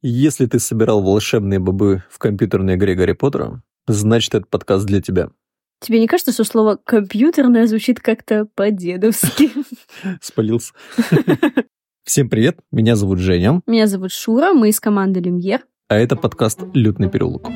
Если ты собирал волшебные бобы в компьютерной игре Гарри Поттера, значит, этот подкаст для тебя. Тебе не кажется, что слово «компьютерное» звучит как-то по-дедовски? Спалился. Всем привет, меня зовут Женя. Меня зовут Шура, мы из команды «Люмьер». А это подкаст «Лютный переулок».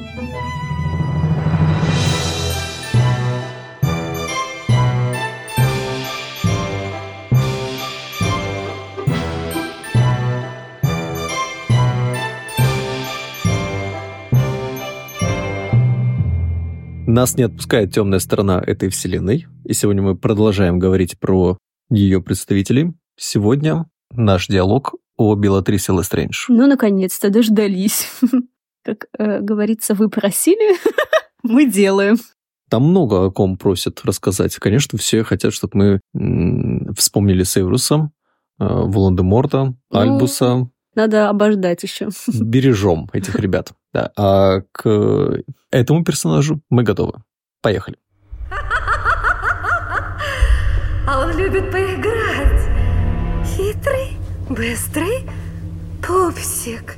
Нас не отпускает темная сторона этой вселенной, и сегодня мы продолжаем говорить про ее представителей. Сегодня наш диалог о Белатрисе Лестрейндж. Ну, наконец-то, дождались. Как э, говорится, вы просили, мы делаем. Там много о ком просят рассказать. Конечно, все хотят, чтобы мы м, вспомнили Севруса, э, Волан-де-Морта, Ну, Альбуса. Надо обождать еще. Бережем этих ребят. Да. А к этому персонажу мы готовы. Поехали. А он любит поиграть. Хитрый, быстрый пупсик.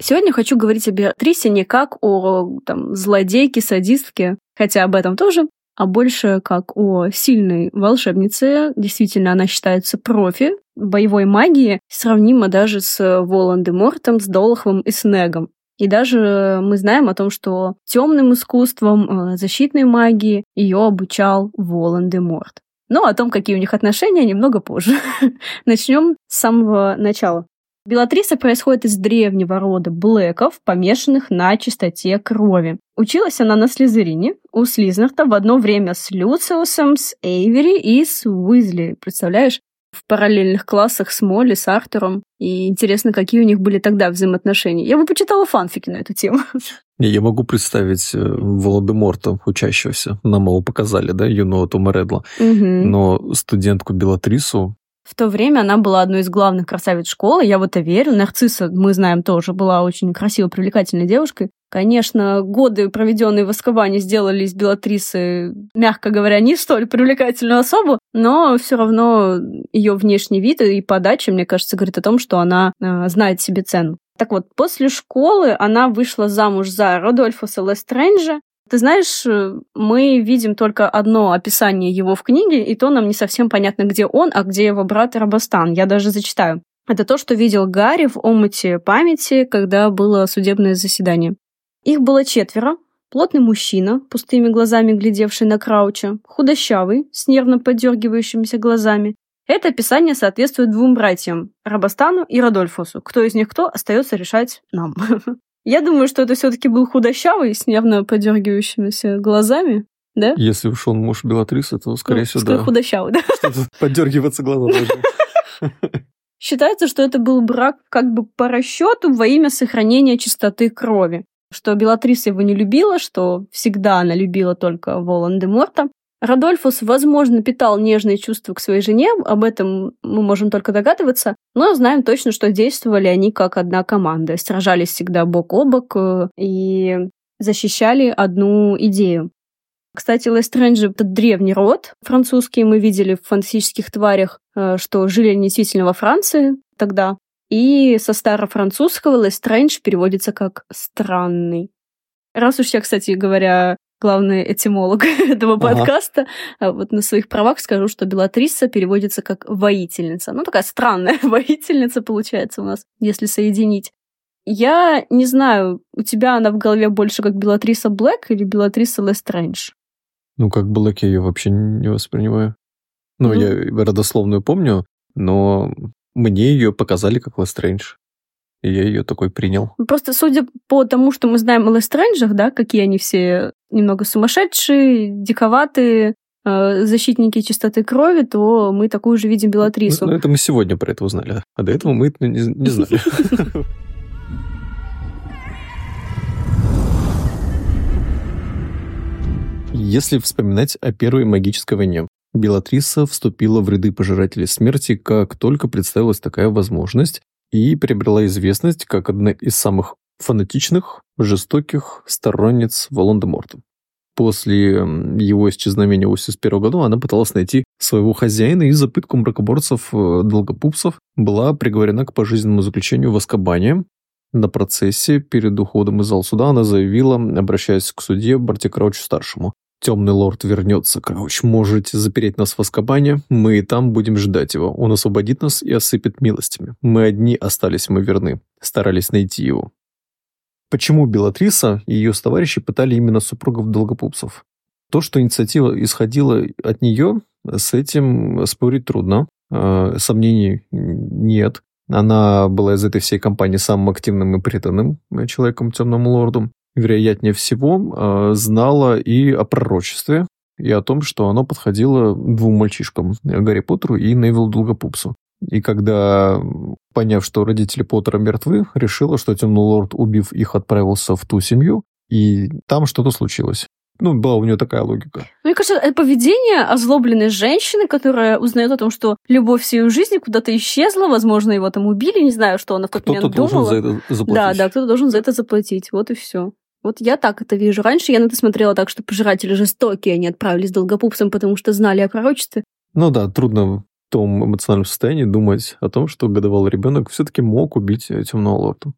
Сегодня хочу говорить о Беатрисе не как о там, злодейке, садистке, хотя об этом тоже, а больше как о сильной волшебнице. Действительно, она считается профи боевой магии, сравнима даже с Волан-де-Мортом, с Долоховым и Снегом. И даже мы знаем о том, что темным искусством, э, защитной магии ее обучал Волан-де-Морт. Но о том, какие у них отношения, немного позже. Начнем с самого начала. Белатриса происходит из древнего рода Блэков, помешанных на чистоте крови. Училась она на Слизерине, у Слизнарта в одно время с Люциусом, с Эйвери и с Уизли. Представляешь? В параллельных классах с Молли, с Артуром. И интересно, какие у них были тогда взаимоотношения. Я бы почитала фанфики на эту тему. Не, Я могу представить э, Волан-де-Морта, учащегося. Нам его показали, да, юного Тома Редла. Мгм. Но студентку Белатрису В то время она была одной из главных красавиц школы, я в это верю. Нарцисса, мы знаем, тоже была очень красивой, привлекательной девушкой. Конечно, годы, проведенные в восковании, сделали из Белатрисы, мягко говоря, не столь привлекательную особу, но все равно ее внешний вид и подача, мне кажется, говорит о том, что она э, знает себе цену. Так вот, после школы она вышла замуж за Родольфуса Лестренджа, ты знаешь, э, мы видим только одно описание его в книге, и то нам не совсем понятно, где он, а где его брат Рабастан. Я даже зачитаю. Это то, что видел Гарри в омуте памяти, когда было судебное заседание. Их было четверо. Плотный мужчина, пустыми глазами глядевший на Крауча, худощавый, с нервно подергивающимися глазами. Это описание соответствует двум братьям, Рабастану и Радольфусу. Кто из них кто, остается решать нам. Я думаю, что это все-таки был худощавый, с нервно подергивающимися глазами, да? Если уж он муж Белатрисы, то, скорее Ну, всего, да. худощавый, да? Что-то подергиваться глаза должны. Считается, что это был брак как бы по расчету во имя сохранения чистоты крови. Что Белатриса его не любила, что всегда она любила только Волан-де-Морта. Радольфус, возможно, питал нежные чувства к своей жене, об этом мы можем только догадываться, но знаем точно, что действовали они как одна команда, сражались всегда бок о бок э, и защищали одну идею. Кстати, Лестренджи — это древний род французский. Мы видели в фантастических тварях, э, что жили они действительно во Франции тогда. И со старофранцузского Лестрендж переводится как «странный». Раз уж я, кстати говоря, главный этимолог этого Ага. подкаста, а вот на своих правах скажу, что Белатриса переводится как «воительница». Ну, такая странная воительница получается у нас, если соединить. Я не знаю, у тебя она в голове больше как Белатриса Блэк или Белатриса Лестрейндж? Ну, как Блэк я ее вообще не воспринимаю. Ну, Ну. я родословную помню, но мне ее показали как Лестрейндж. И я ее такой принял. Ну, Просто судя по тому, что мы знаем о Лестренджах, да, какие они все немного сумасшедшие, диковатые, э, защитники чистоты крови, то мы такую же видим Белатрису. Ну, это мы сегодня про это узнали. А до этого мы это не, не знали. Если вспоминать о Первой магической войне, Белатриса вступила в ряды пожирателей смерти, как только представилась такая возможность, и приобрела известность как одна из самых фанатичных, жестоких сторонниц Волан-де-Морта. После его исчезновения в 81 году она пыталась найти своего хозяина и за пытку мракоборцев э, была приговорена к пожизненному заключению в Аскабане. На процессе перед уходом из зала суда она заявила, обращаясь к судье Барти Краучу-старшему. «Темный лорд вернется, Крауч. Можете запереть нас в Аскабане. Мы и там будем ждать его. Он освободит нас и осыпет милостями. Мы одни остались мы верны. Старались найти его». Почему Белатриса и ее товарищи пытали именно супругов Долгопупсов? То, что инициатива исходила от нее, с этим спорить трудно. А, сомнений нет. Она была из этой всей компании самым активным и преданным человеком темному лорду. Вероятнее всего, а, знала и о пророчестве, и о том, что оно подходило двум мальчишкам, Гарри Поттеру и Невилу Долгопупсу. И когда, поняв, что родители Поттера мертвы, решила, что Темный Лорд, убив их, отправился в ту семью, и там что-то случилось. Ну, была у нее такая логика. Мне кажется, это поведение озлобленной женщины, которая узнает о том, что любовь всей ее жизни куда-то исчезла, возможно, его там убили, не знаю, что она в тот момент думала. должен за это заплатить. Да, да, кто-то должен за это заплатить. Вот и все. Вот я так это вижу. Раньше я на это смотрела так, что пожиратели жестокие, они отправились долгопупсом, потому что знали о пророчестве. Ну да, трудно в том эмоциональном состоянии думать о том, что годовалый ребенок все-таки мог убить темного лорда.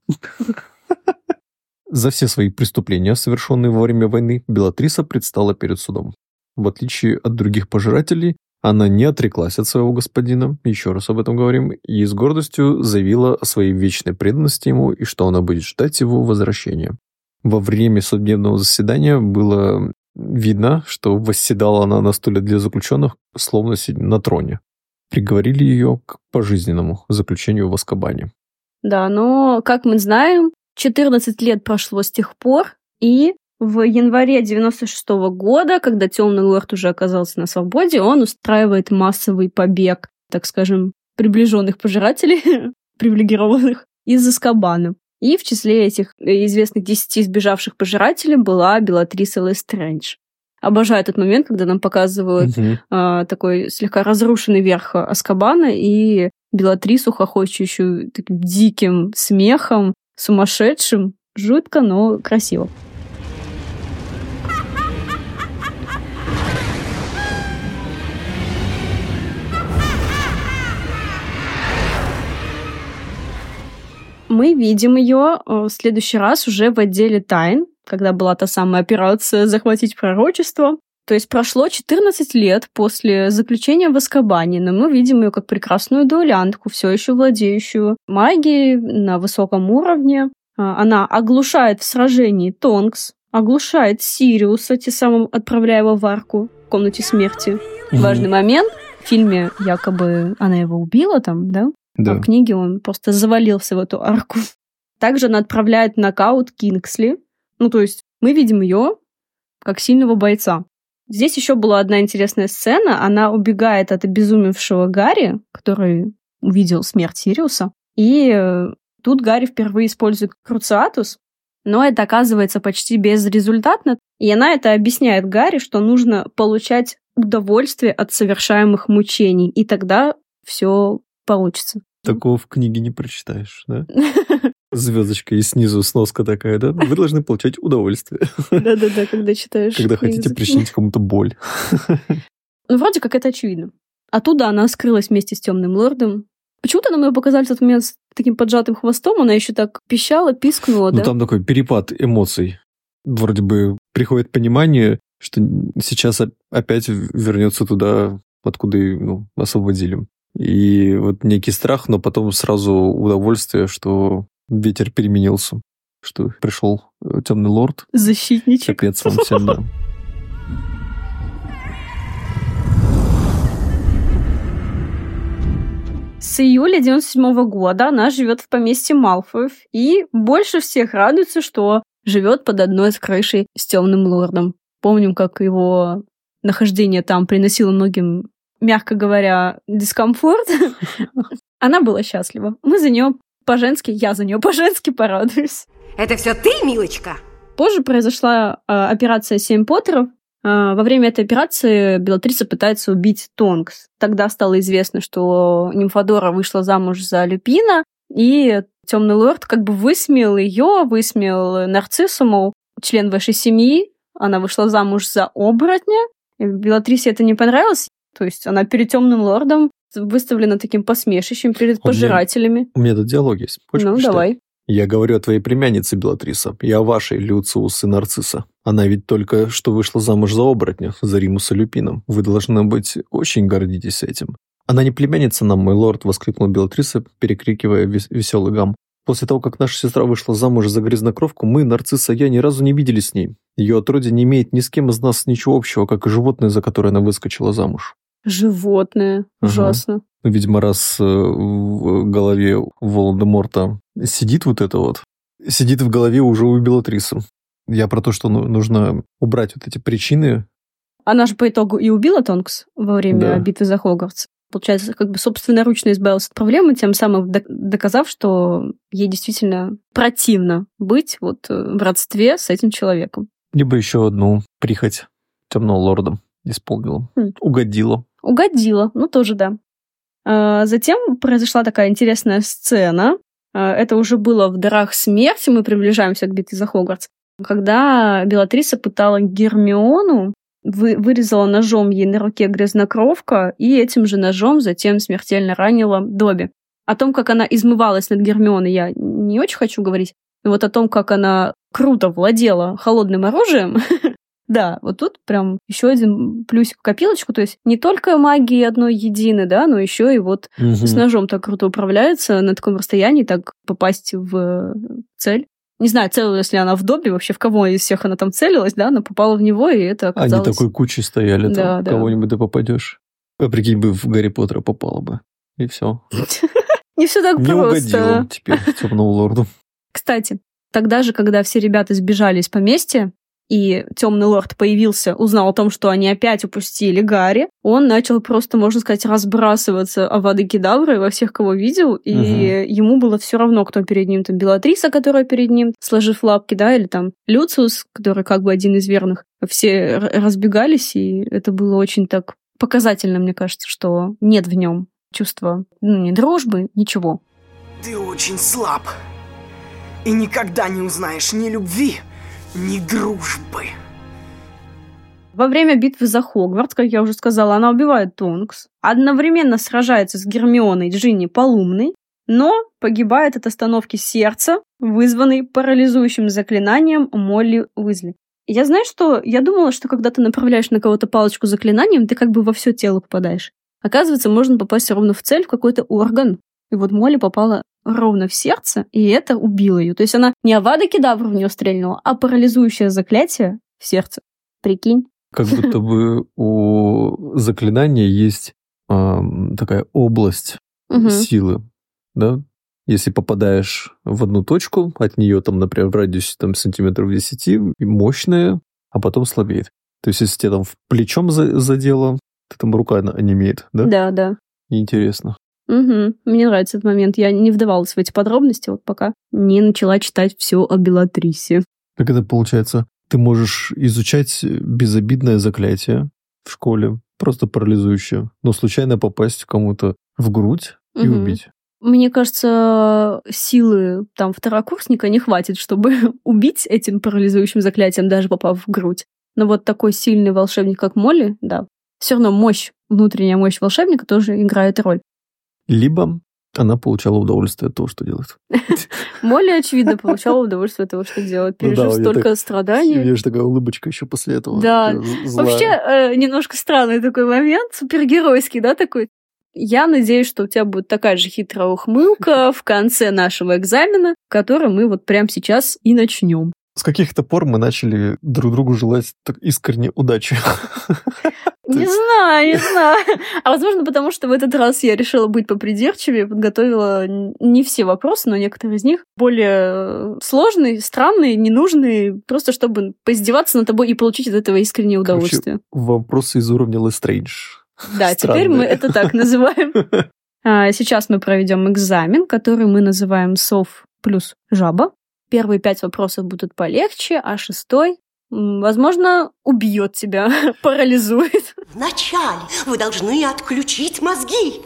За все свои преступления, совершенные во время войны, Белатриса предстала перед судом. В отличие от других пожирателей, она не отреклась от своего господина, еще раз об этом говорим, и с гордостью заявила о своей вечной преданности ему и что она будет ждать его возвращения. Во время судебного заседания было видно, что восседала она на стуле для заключенных, словно на троне. Приговорили ее к пожизненному заключению в Аскабане. Да, но, как мы знаем, 14 лет прошло с тех пор, и в январе 96 -го года, когда Темный Лорд уже оказался на свободе, он устраивает массовый побег, так скажем, приближенных пожирателей, привилегированных, из Аскабана. И в числе этих известных десяти сбежавших пожирателей была Белатриса Лестрэндж. Обожаю этот момент, когда нам показывают угу. а, такой слегка разрушенный верх Аскабана и Белатрису, хохочущую таким диким смехом, сумасшедшим, жутко, но красиво. Мы видим ее э, в следующий раз уже в отделе тайн, когда была та самая операция «Захватить пророчество». То есть прошло 14 лет после заключения в Аскабане, но мы видим ее как прекрасную дуэлянтку, все еще владеющую магией на высоком уровне. А, она оглушает в сражении Тонкс, оглушает Сириуса, тем самым отправляя его в арку в комнате смерти. Важный момент. В фильме якобы она его убила там, да? Да. А в книге он просто завалился в эту арку. Также она отправляет нокаут Кингсли. Ну, то есть мы видим ее как сильного бойца. Здесь еще была одна интересная сцена. Она убегает от обезумевшего Гарри, который увидел смерть Сириуса. И э, тут Гарри впервые использует Круциатус, но это оказывается почти безрезультатно. И она это объясняет Гарри, что нужно получать удовольствие от совершаемых мучений, и тогда все получится. Такого в книге не прочитаешь, да? Звездочка и снизу сноска такая, да? Вы должны получать удовольствие. Да-да-да, когда читаешь. Когда хотите причинить кому-то боль. Ну, вроде как это очевидно. Оттуда она скрылась вместе с темным лордом. Почему-то нам ее показали в тот момент с таким поджатым хвостом, она еще так пищала, пискнула, ну, да? Там такой перепад эмоций. Вроде бы приходит понимание, что сейчас опять вернется туда, откуда ну, освободили. И вот некий страх, но потом сразу удовольствие, что ветер переменился, что пришел э, темный лорд. Защитничек. Капец вам всем, да. С июля 97 -го года она живет в поместье Малфоев и больше всех радуется, что живет под одной из крышей с темным лордом. Помним, как его нахождение там приносило многим мягко говоря, дискомфорт, она была счастлива. Мы за нее по-женски, я за нее по-женски порадуюсь. Это все ты, милочка? Позже произошла э, операция «Семь Поттеров». Э, во время этой операции Белатриса пытается убить Тонкс. Тогда стало известно, что Нимфодора вышла замуж за Люпина, и Темный Лорд как бы высмеял ее, высмеял Нарциссу, мол, член вашей семьи, она вышла замуж за оборотня. Белатрисе это не понравилось, то есть она перед темным лордом выставлена таким посмешищем перед у пожирателями. Меня, у меня тут диалог есть. Хочешь ну, почитать? давай. Я говорю о твоей племяннице Белатриса и о вашей Люциус и Нарцисса. Она ведь только что вышла замуж за оборотня, за Римуса Люпином. Вы должны быть очень гордитесь этим. Она не племянница нам, мой лорд, воскликнул Белатриса, перекрикивая вес веселый гам. После того, как наша сестра вышла замуж за грязнокровку, мы, Нарцисса и я, ни разу не виделись с ней. Ее отродье не имеет ни с кем из нас ничего общего, как и животное, за которое она выскочила замуж. Животное. Ага. Ужасно. Видимо, раз э, в голове Волан-де-Морта сидит вот это вот, сидит в голове уже у Белатрисы. Я про то, что ну- нужно убрать вот эти причины. Она же по итогу и убила Тонкс во время Да. битвы за Хогвартс. Получается, как бы собственноручно избавилась от проблемы, тем самым док- доказав, что ей действительно противно быть вот э, в родстве с этим человеком. Либо еще одну прихоть темного лорда исполнила. Хм. Угодила. Угодила, ну тоже да. А, Затем произошла такая интересная сцена. А, Это уже было в «Дарах смерти», мы приближаемся к битве за Хогвартс, когда Белатриса пытала Гермиону, вы- вырезала ножом ей на руке грязнокровка и этим же ножом затем смертельно ранила Добби. О том, как она измывалась над Гермионой, я не очень хочу говорить. Но вот о том, как она круто владела холодным оружием, да, вот тут прям еще один плюсик в копилочку. То есть не только магии одной едины, да, но еще и вот с ножом так круто управляется на таком расстоянии, так попасть в цель. Не знаю, целилась ли она в Добби, вообще в кого из всех она там целилась, да, но попала в него, и это Они оказалось... такой кучей стояли, Да, там, да. кого-нибудь да попадешь. А прикинь бы, в Гарри Поттера попало бы. И все. Не все так Не просто. угодил теперь темному лорду. Кстати, тогда же, когда все ребята сбежали из поместья, и темный лорд появился, узнал о том, что они опять упустили Гарри, он начал просто, можно сказать, разбрасываться авады кедавры во всех, кого видел, и Мгм. ему было все равно, кто перед ним, там Белатриса, которая перед ним, сложив лапки, да, или там Люциус, который как бы один из верных. Все разбегались, и это было очень так показательно, мне кажется, что нет в нем чувства, ну, ни дружбы, ничего. Ты очень слаб. И никогда не узнаешь ни любви, ни дружбы. Во время битвы за Хогвартс, как я уже сказала, она убивает Тонкс, одновременно сражается с Гермионой Джинни Полумной, но погибает от остановки сердца, вызванной парализующим заклинанием Молли Уизли. Я знаю, что я думала, что когда ты направляешь на кого-то палочку заклинанием, ты как бы во все тело попадаешь. Оказывается, можно попасть ровно в цель, в какой-то орган. И вот Молли попала ровно в сердце, и это убило ее. То есть она не Авада Кедавра в нее стрельнула, а парализующее заклятие в сердце. Прикинь. Как будто бы у заклинания есть такая область силы, да? Если попадаешь в одну точку, от нее там, например, в радиусе там, сантиметров 10, мощная, а потом слабеет. То есть, если тебя там плечом за- задело, ты там рука онемеет, да? Да, да. Интересно. Мгм. Мне нравится этот момент. Я не вдавалась в эти подробности, вот пока не начала читать все о Белатрисе. Как это получается? Ты можешь изучать безобидное заклятие в школе, просто парализующее, но случайно попасть кому-то в грудь и Мгм. убить. Мне кажется, силы там второкурсника не хватит, чтобы убить этим парализующим заклятием, даже попав в грудь. Но вот такой сильный волшебник, как Молли, да, все равно мощь, внутренняя мощь волшебника тоже играет роль. Либо она получала удовольствие от того, что делает. Молли, очевидно, получала удовольствие от того, что делает, Ну пережив столько страданий. У нее же такая улыбочка еще после этого. Да. Вообще, э, немножко странный такой момент, супергеройский, да, такой. Я надеюсь, что у тебя будет такая же хитрая ухмылка в конце нашего экзамена, который мы вот прямо сейчас и начнем. С каких-то пор мы начали друг другу желать так искренне удачи. Не есть- знаю, не знаю. А возможно, потому что в этот раз я решила быть попридирчивее, подготовила не все вопросы, но некоторые из них более э, сложные, странные, ненужные, просто чтобы поиздеваться над тобой и получить от этого искреннее Короче, удовольствие. Вопросы из уровня Лестрейдж. Да, теперь мы это так называем. А, Сейчас мы проведем экзамен, который мы называем сов плюс жаба. Первые пять вопросов будут полегче, а шестой, возможно, убьет тебя, парализует. Вначале вы должны отключить мозги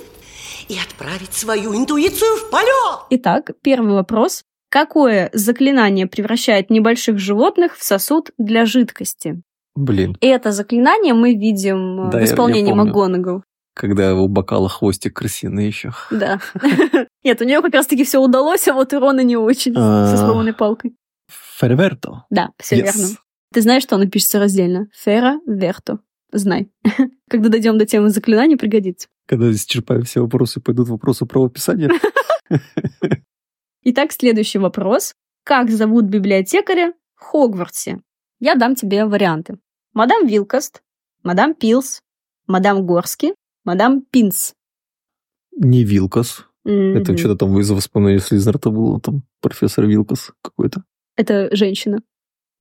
и отправить свою интуицию в полет. Итак, первый вопрос. Какое заклинание превращает небольших животных в сосуд для жидкости? Блин. И это заклинание мы видим э, Да, в исполнении. МакГонагал. Когда у бокала хвостик крысиный еще. Да. Нет, у нее как раз-таки все удалось, а вот Ирона не очень со А. сломанной палкой. Ферверто. Да, все верно. Ты знаешь, что оно пишется раздельно? Фера, верто. Знай. Когда дойдем до темы заклинаний, пригодится. Когда исчерпаю все вопросы, пойдут вопросы правописания. Итак, следующий вопрос. Как зовут библиотекаря в Хогвартсе? Я дам тебе варианты. Мадам Вилкост, мадам Пилс, мадам Горски, мадам Пинс. Не Вилкос. Это Мгм. что-то там из воспоминаний Слизнарта было, там профессор Вилкос какой-то. Это женщина.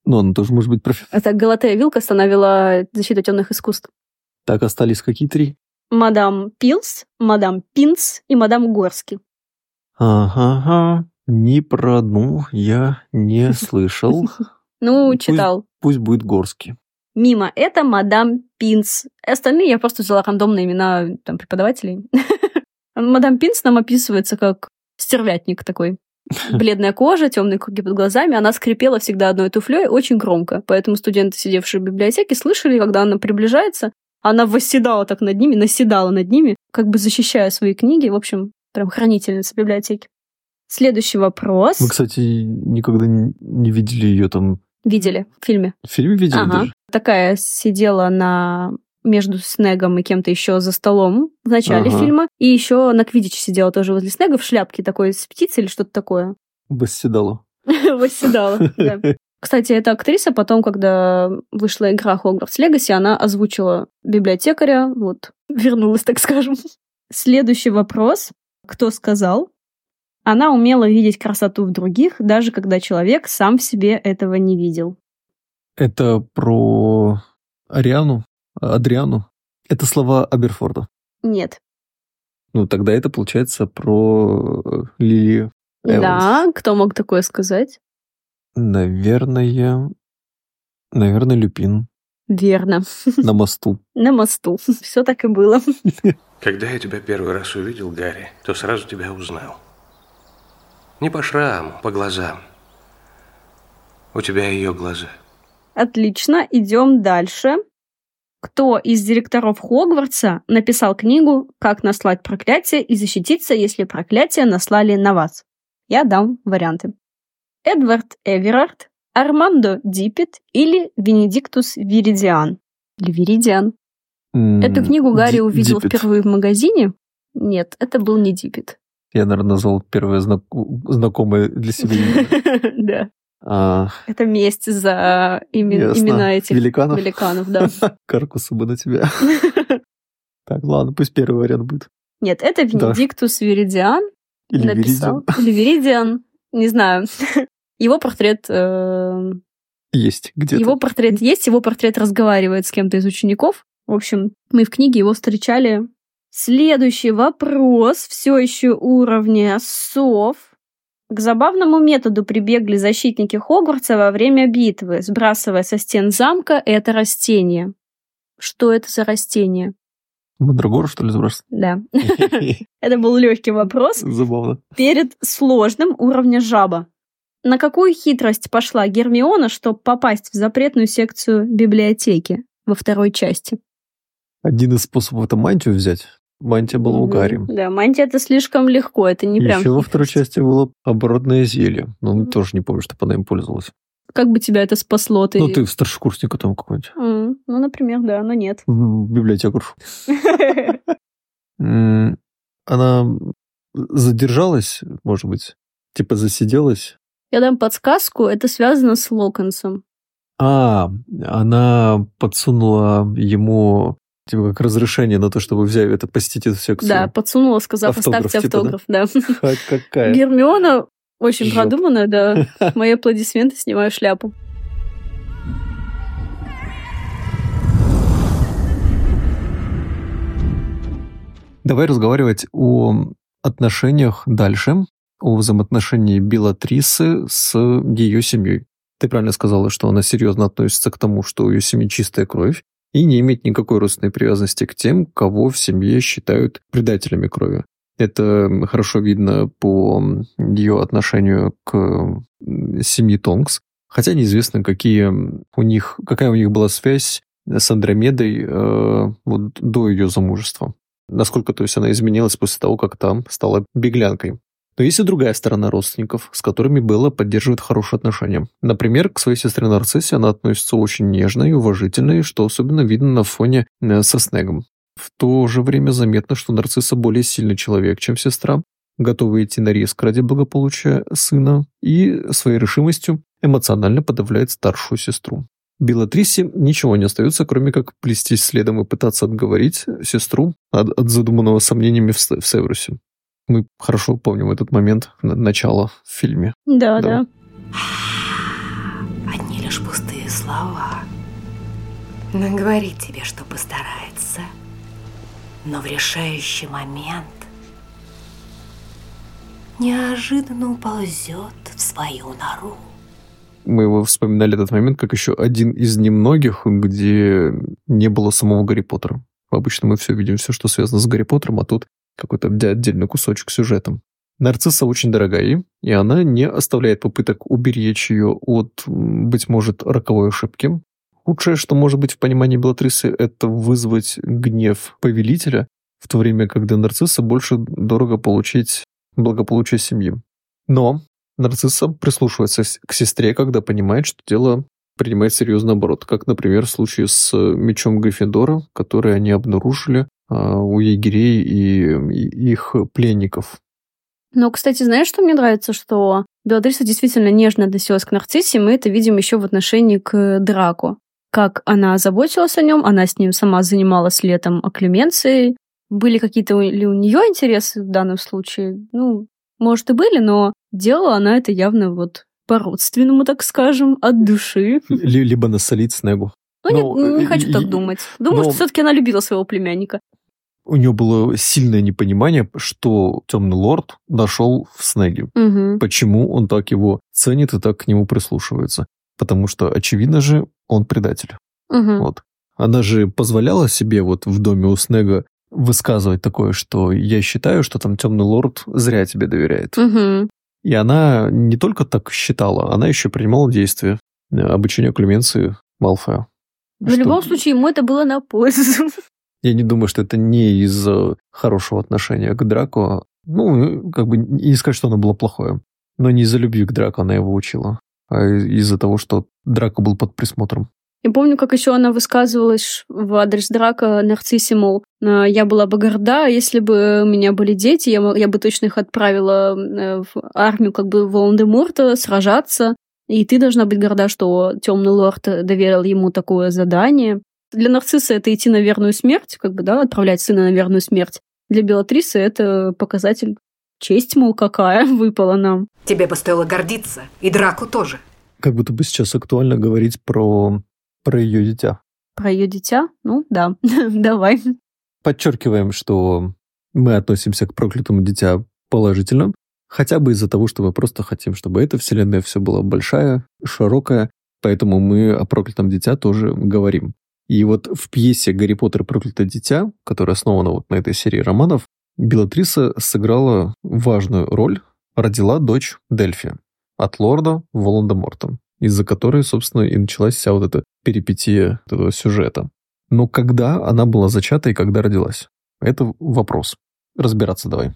Ну, он тоже может быть профессор. Это Галатея Вилкост, она вела защиту темных искусств. Так, остались какие три? Мадам Пилс, мадам Пинс и мадам Горски. Ага. Ни про одну я не слышал. Ну, читал. Пусть будет Горский. Мимо. Это мадам Пинс. Остальные я просто взяла рандомные имена там, преподавателей. Мадам Пинс нам описывается как стервятник такой. Бледная кожа, темные круги под глазами. Она скрипела всегда одной туфлей очень громко. Поэтому студенты, сидевшие в библиотеке, слышали, когда она приближается, она восседала так над ними, наседала над ними, как бы защищая свои книги. В общем, прям хранительница библиотеки. Следующий вопрос. Вы, кстати, никогда не не видели ее там Видели в фильме? в фильме видели Ага. даже? Такая сидела на между Снегом и кем-то еще за столом в начале Ага. фильма. И еще на Квидиче сидела тоже возле Снега в шляпке такой с птицей или что-то такое. Восседала. Восседала. да. Кстати, эта актриса потом, когда вышла игра Хогвартс Легаси, она озвучила библиотекаря, вот, вернулась, так скажем. Следующий вопрос. Кто сказал? Она умела видеть красоту в других, даже когда человек сам в себе этого не видел. Это про Ариану, Адриану. Это слова Аберфорда. Нет. Ну, тогда это получается про э, Лилию. Эванс. Да, кто мог такое сказать? Наверное... Наверное, Люпин Верно. на мосту. На мосту. Все так и было. Когда я тебя первый раз увидел, Гарри, то сразу тебя узнал. Не по шраму, по глазам. У тебя ее глаза. Отлично, идем дальше. Кто из директоров Хогвартса написал книгу «Как наслать проклятие и защититься, если проклятие наслали на вас»? Я дам варианты. Эдвард Эверард, Армандо Диппет или Венедиктус Виридиан. Или Виридиан. Эту книгу Гарри увидел Диппет. впервые в магазине. Нет, это был не Диппет. Я, наверное, назвал первое знак- знакомое для себя имя. Да. Это месть за Ясно. имена этих Великанов? великанов, да. Каркусы бы на тебя. Так, ладно, пусть первый вариант будет. Нет, это Венедиктус Виридиан Или написал. Виридиан. Или Виридиан, не знаю. Его портрет... э, Есть где-то. Его портрет есть, его портрет разговаривает с кем-то из учеников. В общем, мы в книге его встречали. Следующий вопрос, все еще уровня сов. К забавному методу прибегли защитники Хогвартса во время битвы, сбрасывая со стен замка это растение. Что это за растение? Мандрагор, что ли, забрался? Да, это был легкий вопрос Забавно. перед сложным уровня жаба. На какую хитрость пошла Гермиона, чтобы попасть в запретную секцию библиотеки во второй части? Один из способов это мантию взять. Мантия была у Мгм. Гарри. Да, мантия это слишком легко, это не прям... Еще во второй части было оборотное зелье. Но Мгм. тоже не помню, чтобы она им пользовалась. Как бы тебя это спасло? Ты... Ну, ты старшекурсника там какой-нибудь. М, Ну, например, да, но нет. М, Она задержалась, может быть, типа засиделась. Я дам подсказку, это связано с Локонсом. А, она подсунула ему типа как разрешение на то, чтобы взять это посетить эту секцию. Да, подсунула, сказав, Автограф, оставьте типа, автограф. Да. Ха, какая. Гермиона очень Жопа. продуманная, да. Мои аплодисменты, снимаю шляпу. Давай разговаривать о отношениях дальше, о взаимоотношении Белатрисы с ее семьей. Ты правильно сказала, что она серьезно относится к тому, что у ее семьи чистая кровь, и не имеет никакой родственной привязанности к тем, кого в семье считают предателями крови. Это хорошо видно по ее отношению к семье Тонкс, хотя неизвестно, какие у них, какая у них была связь с Андромедой э, вот до ее замужества. насколько то есть она изменилась после того, как там стала беглянкой. Но есть и другая сторона родственников, с которыми Белла поддерживает хорошие отношения. Например, к своей сестре Нарциссе она относится очень нежно и уважительно, и что особенно видно на фоне э, со Снегом. В то же время заметно, что Нарцисса более сильный человек, чем сестра, готовый идти на риск ради благополучия сына и своей решимостью эмоционально подавляет старшую сестру. Белатрисе ничего не остается, кроме как плестись следом и пытаться отговорить сестру от, от задуманного сомнениями в, в Севрусе. Мы хорошо помним этот момент начала в фильме. Да, да. да. Одни лишь пустые слова. Но говорит тебе, что постарается. Но в решающий момент неожиданно уползет в свою нору. Мы его вспоминали этот момент как еще один из немногих, где не было самого Гарри Поттера. Обычно мы все видим, все, что связано с Гарри Поттером, а тут какой-то отдельный кусочек сюжета. Нарцисса очень дорогая, и она не оставляет попыток уберечь ее от, быть может, роковой ошибки. Худшее, что может быть в понимании Белатрисы, это вызвать гнев повелителя, в то время, когда нарцисса больше дорого получить благополучие семьи. Но нарцисса прислушивается к сестре, когда понимает, что дело принимает серьезный оборот, как, например, в случае с мечом Гриффиндора, который они обнаружили у егерей и их пленников. Но, кстати, знаешь, что мне нравится? Что Белатриса действительно нежно относилась к нарциссе, мы это видим еще в отношении к Драку. Как она заботилась о нем, она с ним сама занималась летом акклеменцией. Были какие-то ли у нее интересы в данном случае? Ну, может, и были, но делала она это явно вот по-родственному, так скажем, от души. Либо насолить Снегу. Ну, но, не, не хочу и, так думать. Думаю, но... что все-таки она любила своего племянника у нее было сильное непонимание, что Темный Лорд нашел в Снеге. Угу. Почему он так его ценит и так к нему прислушивается. Потому что, очевидно же, он предатель. Угу. Вот. Она же позволяла себе вот в доме у Снега высказывать такое, что я считаю, что там Темный Лорд зря тебе доверяет. Угу. И она не только так считала, она еще принимала действия обучения Клеменции Малфоя. В что... любом случае, ему это было на пользу. Я не думаю, что это не из хорошего отношения к Драку. Ну, как бы не сказать, что оно было плохое. Но не из-за любви к Драку она его учила, а из-за того, что Драко был под присмотром. Я помню, как еще она высказывалась в адрес Драка Нарциссе, мол, «А, я была бы горда, если бы у меня были дети, я, я бы точно их отправила э, в армию как бы Волан-де-Морта сражаться, и ты должна быть горда, что Темный Лорд доверил ему такое задание. Для нарцисса это идти на верную смерть, как бы, да, отправлять сына на верную смерть. Для Белатрисы это показатель честь, мол, какая выпала нам. Тебе бы стоило гордиться, и Драку тоже. Как будто бы сейчас актуально говорить про, про ее дитя. Про ее дитя? Ну, да, давай. Подчеркиваем, что мы относимся к проклятому дитя положительно, хотя бы из-за того, что мы просто хотим, чтобы эта вселенная все была большая, широкая, поэтому мы о проклятом дитя тоже говорим. И вот в пьесе «Гарри Поттер. Проклятое дитя», которая основана вот на этой серии романов, Белатриса сыграла важную роль, родила дочь Дельфи от лорда Волан-де-Морта, из-за которой, собственно, и началась вся вот эта перипетия этого сюжета. Но когда она была зачата и когда родилась? Это вопрос. Разбираться давай.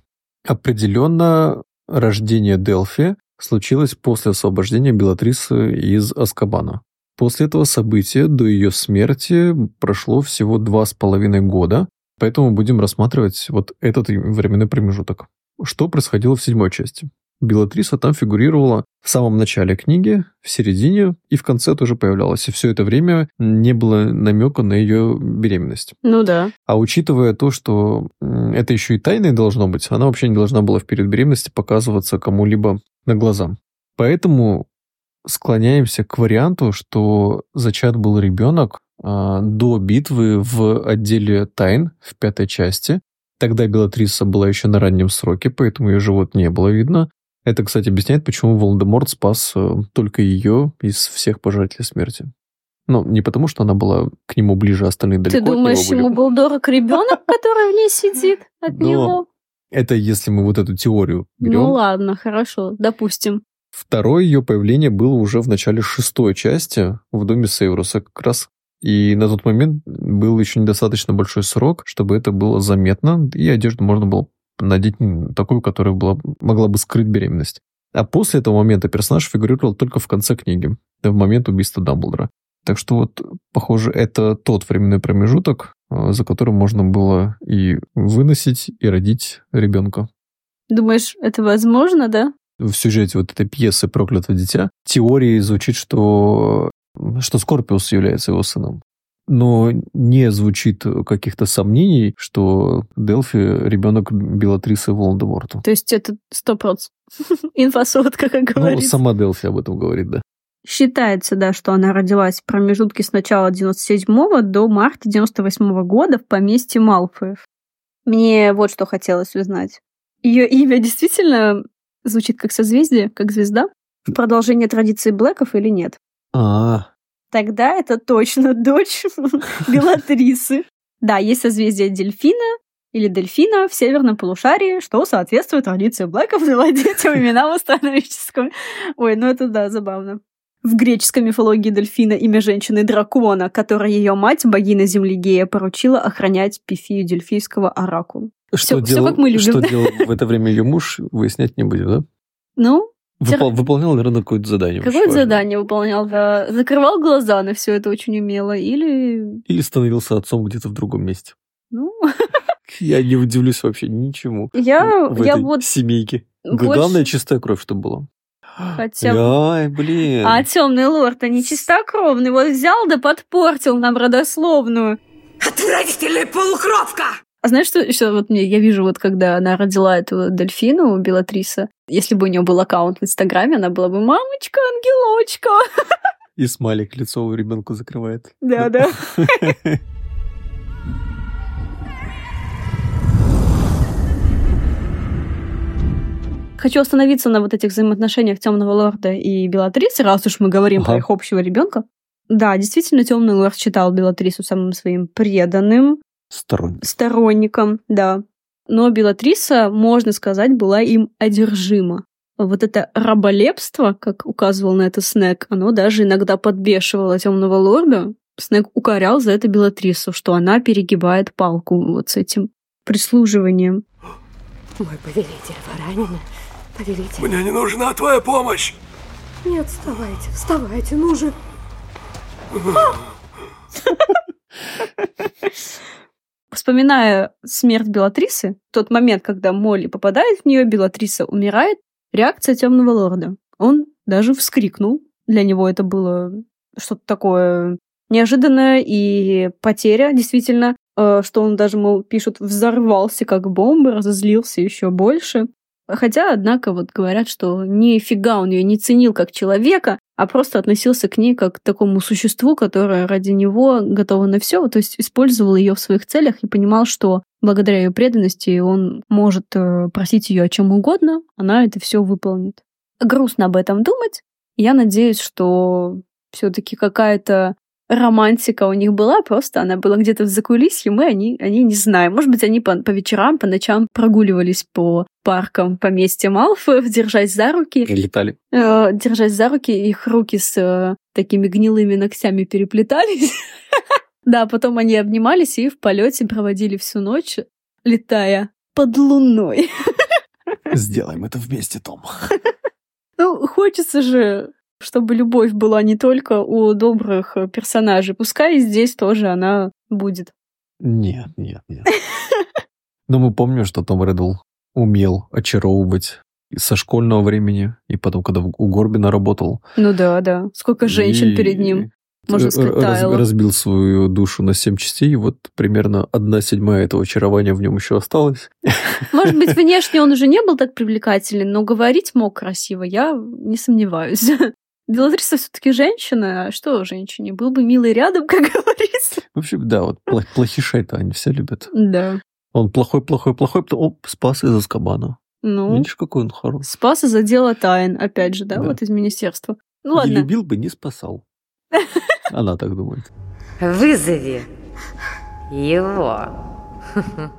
Определенно, рождение Дельфи случилось после освобождения Белатрисы из Аскабана. После этого события до ее смерти прошло всего два с половиной года, поэтому будем рассматривать вот этот временной промежуток. Что происходило в седьмой части? Белатриса там фигурировала в самом начале книги, в середине и в конце тоже появлялась. И все это время не было намека на ее беременность. Ну да. А учитывая то, что это еще и тайной должно быть, она вообще не должна была в период беременности показываться кому-либо на глаза. Поэтому склоняемся к варианту, что зачат был ребенок а, до битвы в отделе тайн в пятой части. Тогда Белатриса была еще на раннем сроке, поэтому ее живот не было видно. Это, кстати, объясняет, почему Волдеморт спас э, только ее из всех пожирателей смерти. Ну, не потому, что она была к нему ближе, а остальные далеко Ты думаешь, него были. ему был дорог ребенок, который в ней сидит от него? Это если мы вот эту теорию берем. Ну ладно, хорошо, допустим. Второе ее появление было уже в начале шестой части в доме Сейвруса, как раз И на тот момент был еще недостаточно большой срок, чтобы это было заметно, и одежду можно было надеть такую, которая была, могла бы скрыть беременность. А после этого момента персонаж фигурировал только в конце книги, в момент убийства Дамблдора. Так что вот, похоже, это тот временной промежуток, э, за которым можно было и выносить, и родить ребенка. Думаешь, это возможно, да? В сюжете вот этой пьесы «Проклятое дитя» теории звучит, что что Скорпиус является его сыном. Но не звучит каких-то сомнений, что Делфи ребенок Белатрисы Волан-де-Морта. То есть это сто процентов инфосотка, как Ну, говорится. сама Делфи об этом говорит, да. Считается, да, что она родилась в промежутке с начала 97 до марта 98 года в поместье Малфоев. Мне вот что хотелось узнать. Ее имя действительно звучит как созвездие, как звезда? Продолжение традиции Блэков или нет? А, Тогда это точно дочь Белатрисы. Да, есть созвездие Дельфина или Дельфина в северном полушарии, что соответствует традиции Блэков давать детям имена в астрономическом. Ой, ну это да, забавно. В греческой мифологии дельфина имя женщины дракона, которой ее мать, богиня Земли Гея, поручила охранять пифию дельфийского оракула. Что, всё делал, как мы любим, что делал в это время ее муж, выяснять не будем, да? Ну, Выпол- выполнял, наверное, какое-то задание. очень какое важное. задание выполнял? Да, закрывал глаза на все это очень умело или... Или становился отцом где-то в другом месте. Ну, Я не удивлюсь вообще ничему. я, в я этой вот семейке. больше- Главное, чистая кровь, чтобы была. хотя. Ай, блин. А темный лорд, а не чистокровный, вот взял да подпортил нам родословную. Отвратительная полукровка! А знаешь, что еще вот мне, я вижу, вот когда она родила эту дельфину, Белатриса, если бы у нее был аккаунт в Инстаграме, она была бы «Мамочка, ангелочка». И смайлик лицо у ребенка закрывает. Да-да. Хочу остановиться на вот этих взаимоотношениях Темного Лорда и Белатрисы, раз уж мы говорим про Ага. их общего ребенка. Да, действительно, Темный Лорд считал Белатрису самым своим преданным, Сторонник. сторонником, да. Но Белатриса, можно сказать, была им одержима. Вот это раболепство, как указывал на это Снег, оно даже иногда подбешивало темного лорда. Снег укорял за это Белатрису, что она перегибает палку вот с этим прислуживанием. Мой повелитель, вы ранены? Повелитель. Мне не нужна твоя помощь. Нет, вставайте, вставайте, ну же. Вспоминая смерть Белатрисы, тот момент, когда Молли попадает в нее, Белатриса умирает, реакция темного лорда. Он даже вскрикнул. Для него это было что-то такое неожиданное и потеря, действительно, э, что он даже, мол, пишут, взорвался как бомба, разозлился еще больше. Хотя, однако, вот говорят, что нифига он ее не ценил как человека, а просто относился к ней как к такому существу, которое ради него готово на все, то есть использовал ее в своих целях и понимал, что благодаря ее преданности он может э, просить ее о чем угодно, она это все выполнит. Грустно об этом думать. Я надеюсь, что все-таки какая-то романтика у них была, просто она была где-то в закулисье, мы они, они не знаем. Может быть, они по, по вечерам, по ночам прогуливались по паркам поместья Малфоев, держась за руки, Летали. э, держась за руки, их руки с э, такими гнилыми ногтями переплетались. Да, потом они обнимались и в полете проводили всю ночь, летая под луной. Сделаем это вместе, Том. Ну, хочется же, чтобы любовь была не только у добрых э, персонажей. Пускай и здесь тоже она будет. Нет, нет, нет. Но мы помним, что Том Реддл умел очаровывать со школьного времени, и потом, когда у Горбина работал. Ну да, да. Сколько женщин И перед ним. Можно р- сказать, раз- разбил свою душу на семь частей, и вот примерно одна седьмая этого очарования в нем еще осталась. Может быть, внешне он уже не был так привлекателен, но говорить мог красиво, я не сомневаюсь. Белатриса все-таки женщина, а что женщине? Был бы милый рядом, как говорится. В общем, да, вот плохишей-то они все любят. Да. Он плохой, плохой, плохой, потом оп, спас из Азкабана. Ну, Видишь, какой он хороший. спас из отдела тайн, опять же, да, Да. вот из министерства. Ну Не ладно. любил бы, не спасал. Она так думает. Вызови его.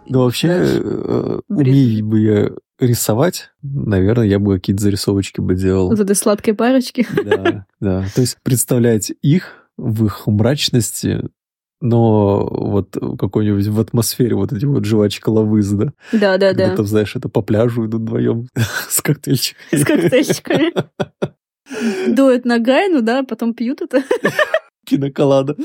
Ну, вообще, э, умей бы я рисовать, наверное, я бы какие-то зарисовочки бы делал. Вот этой сладкой парочки. Да, да. То есть представлять их в их мрачности, но вот какой-нибудь в атмосфере вот эти вот жвачка лавыз, да? Да, да, Когда да. там, знаешь, это по пляжу идут вдвоем с коктейльчиками. С коктейльчиками. Дуют на гайну, да, потом пьют это. Киноколада.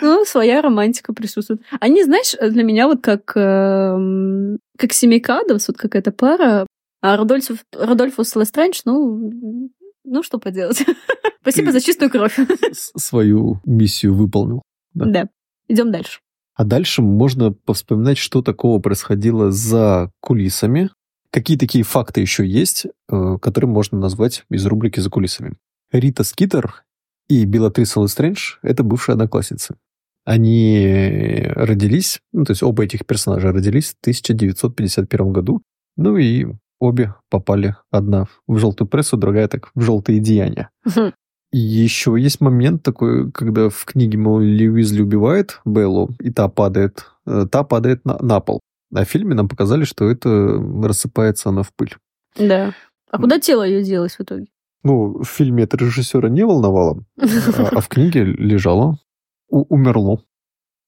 Ну, своя романтика присутствует. Они, знаешь, для меня вот как, эм, как семейка Адамс, вот какая-то пара, а Рудольфус, Рудольфус Лестрэндж, ну, ну, что поделать. Спасибо за чистую кровь. Свою миссию выполнил. Да. Да. Идем дальше. А дальше можно повспоминать, что такого происходило за кулисами. Какие такие факты еще есть, э, которые можно назвать из рубрики «За кулисами». Рита Скитер и Белатриса Лестрэндж — это бывшие одноклассницы. Они родились, ну, то есть оба этих персонажа родились в 1951 году, ну и обе попали, одна в желтую прессу, другая так в желтые деяния. И еще есть момент такой, когда в книге, мол, Ли Уизли убивает Беллу, и та падает, э, та падает на, на пол. А в фильме нам показали, что это рассыпается она в пыль. Да. А куда тело ее делось в итоге? Ну, в фильме это режиссера не волновало, а, а в книге лежало, умерло.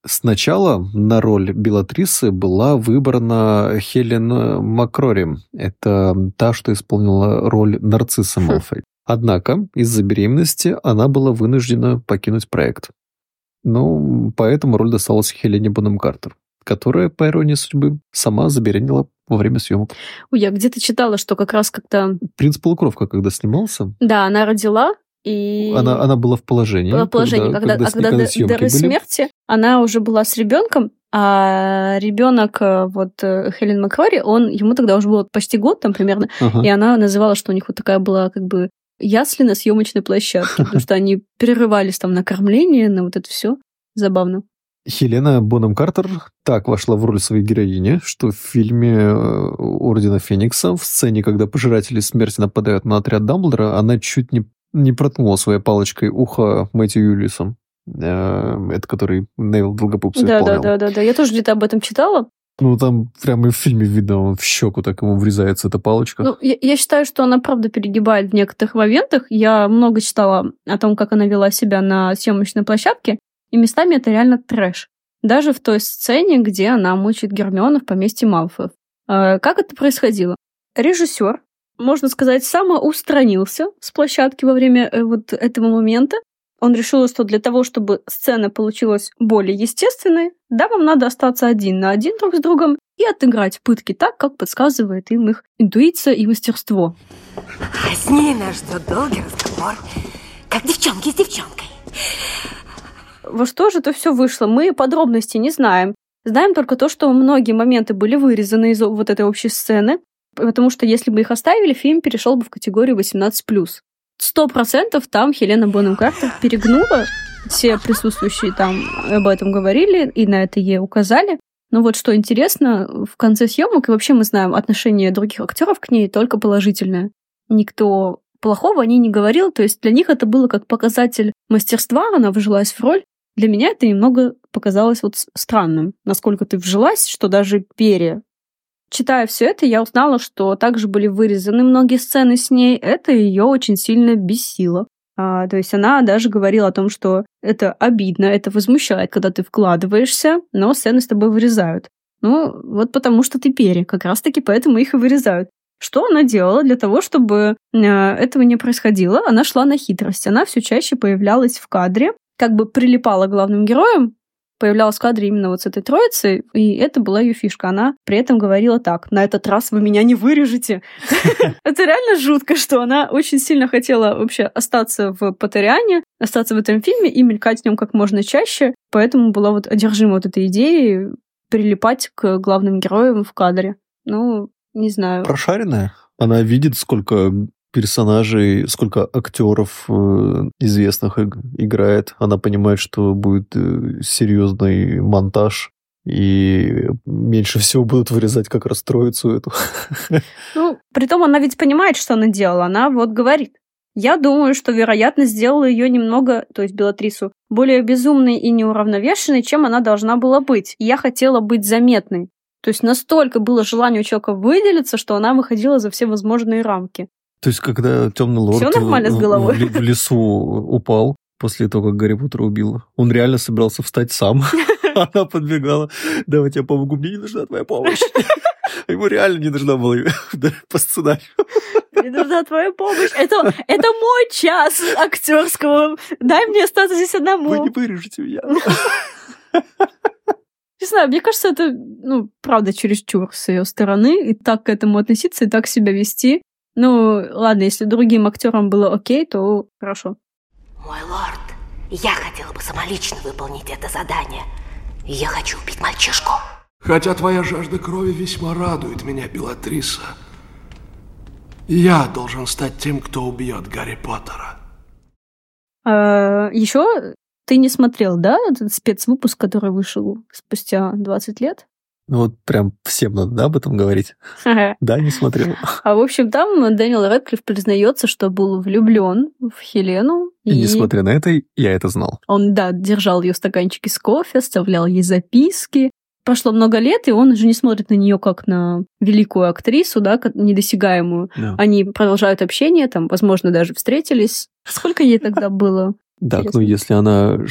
Сначала на роль Белатрисы была выбрана Хелен Макрори. Это та, что исполнила роль нарцисса Малфой. Однако из-за беременности она была вынуждена покинуть проект. Ну, поэтому роль досталась Хелене Бонем Картер, которая, по иронии судьбы, сама забеременела во время съемок. Ой, я где-то читала, что как раз как-то... «Принц полукровка», когда снимался, Да, она родила, и... она, она была в положении. была в положении, когда, а когда, до, съемки до были. смерти она уже была с ребенком, а ребенок э, вот э, Хелен Макрори, он ему тогда уже был почти год там примерно, Ага. и она называла, что у них вот такая была как бы ясли на съемочной площадке, потому что они перерывались там на кормление, на вот это все. Забавно. Хелена Бонем Картер так вошла в роль своей героини, что в фильме э, Ордена Феникса, в сцене, когда пожиратели смерти нападают на отряд Дамблдора, она чуть не, не проткнула своей палочкой ухо Мэтью Юлисом. Это который Невил Долгопупс Да, да, да, да, да. Я тоже где-то об этом читала. Ну, там прямо и в фильме видно, он в щеку так ему врезается эта палочка. Ну, я, я считаю, что она правда перегибает в некоторых моментах. Я много читала о том, как она вела себя на съемочной площадке, и местами это реально трэш. Даже в той сцене, где она мучает Гермиона в поместье Малфоев. Э, Как это происходило? Режиссер, можно сказать, самоустранился с площадки во время э, вот этого момента. Он решил, что для того, чтобы сцена получилась более естественной, да, вам надо остаться один на один друг с другом и отыграть пытки так, как подсказывает им их интуиция и мастерство. А с ней нас ждет долгий разговор, как девчонки с девчонкой. Во что же это все вышло? Мы подробностей не знаем. Знаем только то, что многие моменты были вырезаны из вот этой общей сцены, потому что если бы их оставили, фильм перешел бы в категорию 18+. Сто процентов там Хелена Бонем Картер перегнула. Все присутствующие там об этом говорили и на это ей указали. Но вот что интересно, в конце съемок, и вообще мы знаем отношение других актеров к ней только положительное. Никто плохого о ней не говорил, то есть для них это было как показатель мастерства, она вжилась в роль. Для меня это немного показалось вот странным, насколько ты вжилась, что даже перья. Читая все это, я узнала, что также были вырезаны многие сцены с ней. Это ее очень сильно бесило. А, то есть она даже говорила о том, что это обидно, это возмущает, когда ты вкладываешься, но сцены с тобой вырезают. Ну, вот потому что ты перья, как раз-таки поэтому их и вырезают. Что она делала для того, чтобы э, этого не происходило? Она шла на хитрость. Она все чаще появлялась в кадре, как бы прилипала к главным героям, появлялась в кадре именно вот с этой троицей, и это была ее фишка. Она при этом говорила так, на этот раз вы меня не вырежете. Это реально жутко, что она очень сильно хотела вообще остаться в Патериане, остаться в этом фильме и мелькать в нем как можно чаще, поэтому была вот одержима вот этой идеей прилипать к главным героям в кадре. Ну, не знаю. Прошаренная. Она видит, сколько персонажей, сколько актеров э, известных иг- играет. Она понимает, что будет э, серьезный монтаж, и меньше всего будут вырезать как раз эту. Ну, притом она ведь понимает, что она делала. Она вот говорит. Я думаю, что, вероятно, сделала ее немного, то есть Белатрису, более безумной и неуравновешенной, чем она должна была быть. И я хотела быть заметной. То есть настолько было желание у человека выделиться, что она выходила за все возможные рамки. То есть, когда темный лорд нормально с в- головой? В, в лесу упал после того, как Гарри Поттера убил, он реально собирался встать сам. Она подбегала. Давай я помогу, мне не нужна твоя помощь. Ему реально не нужна была по сценарию. Мне нужна твоя помощь. Это, это мой час актерского. Дай мне остаться здесь Вы не одному. вырежете меня. Не знаю, мне кажется, это, ну, правда, чересчур с ее стороны. И так к этому относиться, и так себя вести. Ну, ладно, если другим актерам было окей, то хорошо. Мой лорд, я хотела бы самолично выполнить это задание. Я хочу убить мальчишку. Хотя твоя жажда крови весьма радует меня, Белатриса. Я должен стать тем, кто убьет Гарри Поттера. еще А, ты не смотрел, да, этот спецвыпуск, который вышел спустя 20 лет? Ну вот прям всем надо, да, об этом говорить? Да, не смотрел. А в общем, там Дэниел Рэдклифф признается, что был влюблен в Хелену. И несмотря на это, я это знал. Он, да, держал ее стаканчики с кофе, оставлял ей записки. Прошло много лет, и он уже не смотрит на нее как на великую актрису, да, как недосягаемую. Да. Они продолжают общение, там, возможно, даже встретились. Сколько ей тогда было? Так, Интересно. ну если она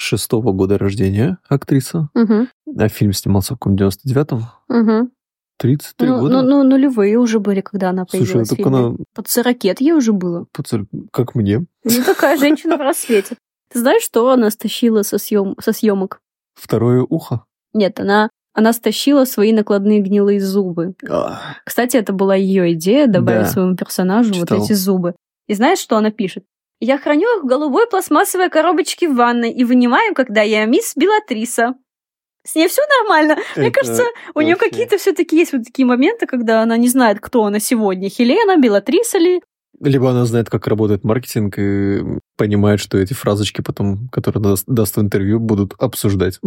66-го года рождения, актриса, Угу, а фильм снимался в каком 99-м? угу. 33 Ну, года? ну, ну, нулевые уже были, когда она Слушай, появилась ну в фильме. она Под 40 ей уже было. поцель- как мне. Ну, такая женщина в рассвете. Ты знаешь, что она стащила со, съем... со съемок? Второе ухо. Нет, она, она стащила свои накладные гнилые зубы. А, Кстати, это была ее идея добавить Да. своему персонажу Читал. вот эти зубы. И знаешь, что она пишет? Я храню их в голубой пластмассовой коробочке в ванной и вынимаю, когда я мисс Белатриса. С ней все нормально. Мне это кажется, у нее какие-то все-таки есть вот такие моменты, когда она не знает, кто она сегодня. Хелена, Белатриса ли? Либо она знает, как работает маркетинг и понимает, что эти фразочки потом, которые даст, даст в интервью, будут обсуждать.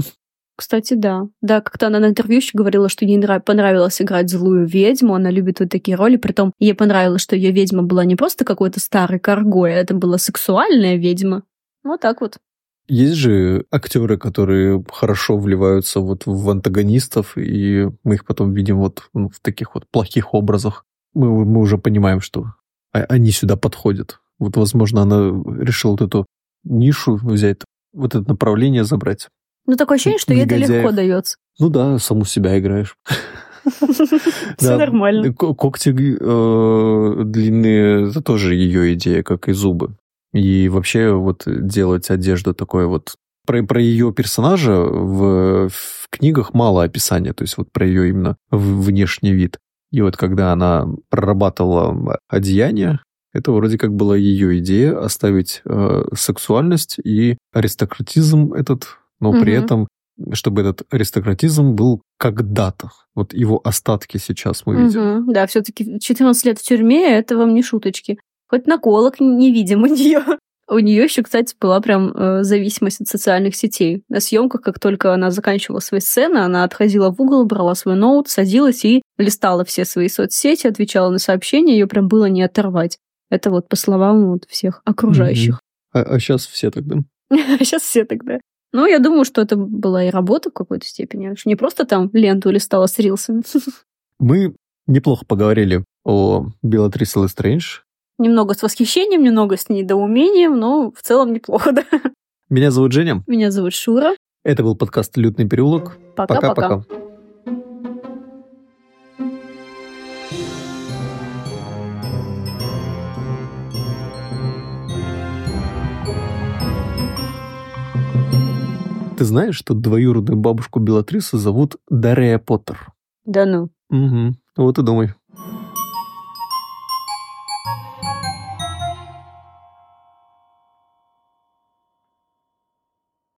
Кстати, да. Да, как-то она на интервью еще говорила, что ей нрав- понравилось играть злую ведьму, она любит вот такие роли, притом ей понравилось, что ее ведьма была не просто какой-то старый коргой, а это была сексуальная ведьма. Вот так вот. Есть же актеры, которые хорошо вливаются вот в антагонистов, и мы их потом видим вот ну, в таких вот плохих образах. Мы, мы уже понимаем, что а- они сюда подходят. Вот, возможно, она решила вот эту нишу взять, вот это направление забрать. Ну, такое ощущение, что ей это легко дается. Ну да, саму себя играешь. Все нормально. Ко- Когти э, длинные, это тоже ее идея, как и зубы. И вообще вот делать одежду такой вот... Про, про ее персонажа в, в книгах мало описания, то есть вот про ее именно внешний вид. И вот когда она прорабатывала одеяние, это вроде как была ее идея оставить э, сексуальность и аристократизм этот, но при Мгм. этом чтобы этот аристократизм был когда-то. Вот его остатки сейчас мы видим. Мгм. Да, все-таки 14 лет в тюрьме это вам не шуточки. Хоть наколок не видим у нее. У нее еще, кстати, была прям э, зависимость от социальных сетей. На съемках, как только она заканчивала свои сцены, она отходила в угол, брала свой ноут, садилась и листала все свои соцсети, отвечала на сообщения, ее прям было не оторвать. Это вот по словам вот всех окружающих. А, сейчас все тогда. А сейчас все тогда. Ну, я думаю, что это была и работа в какой-то степени. Не просто там ленту листала с рилсами. Мы неплохо поговорили о Белатрисе Лестрейндж. Немного с восхищением, немного с недоумением, но в целом неплохо, да. Меня зовут Женя. Меня зовут Шура. Это был подкаст «Лютный переулок». Пока-пока. Ты знаешь, что двоюродную бабушку Белатрисы зовут Дарья Поттер? Да ну. Угу. Вот и думай.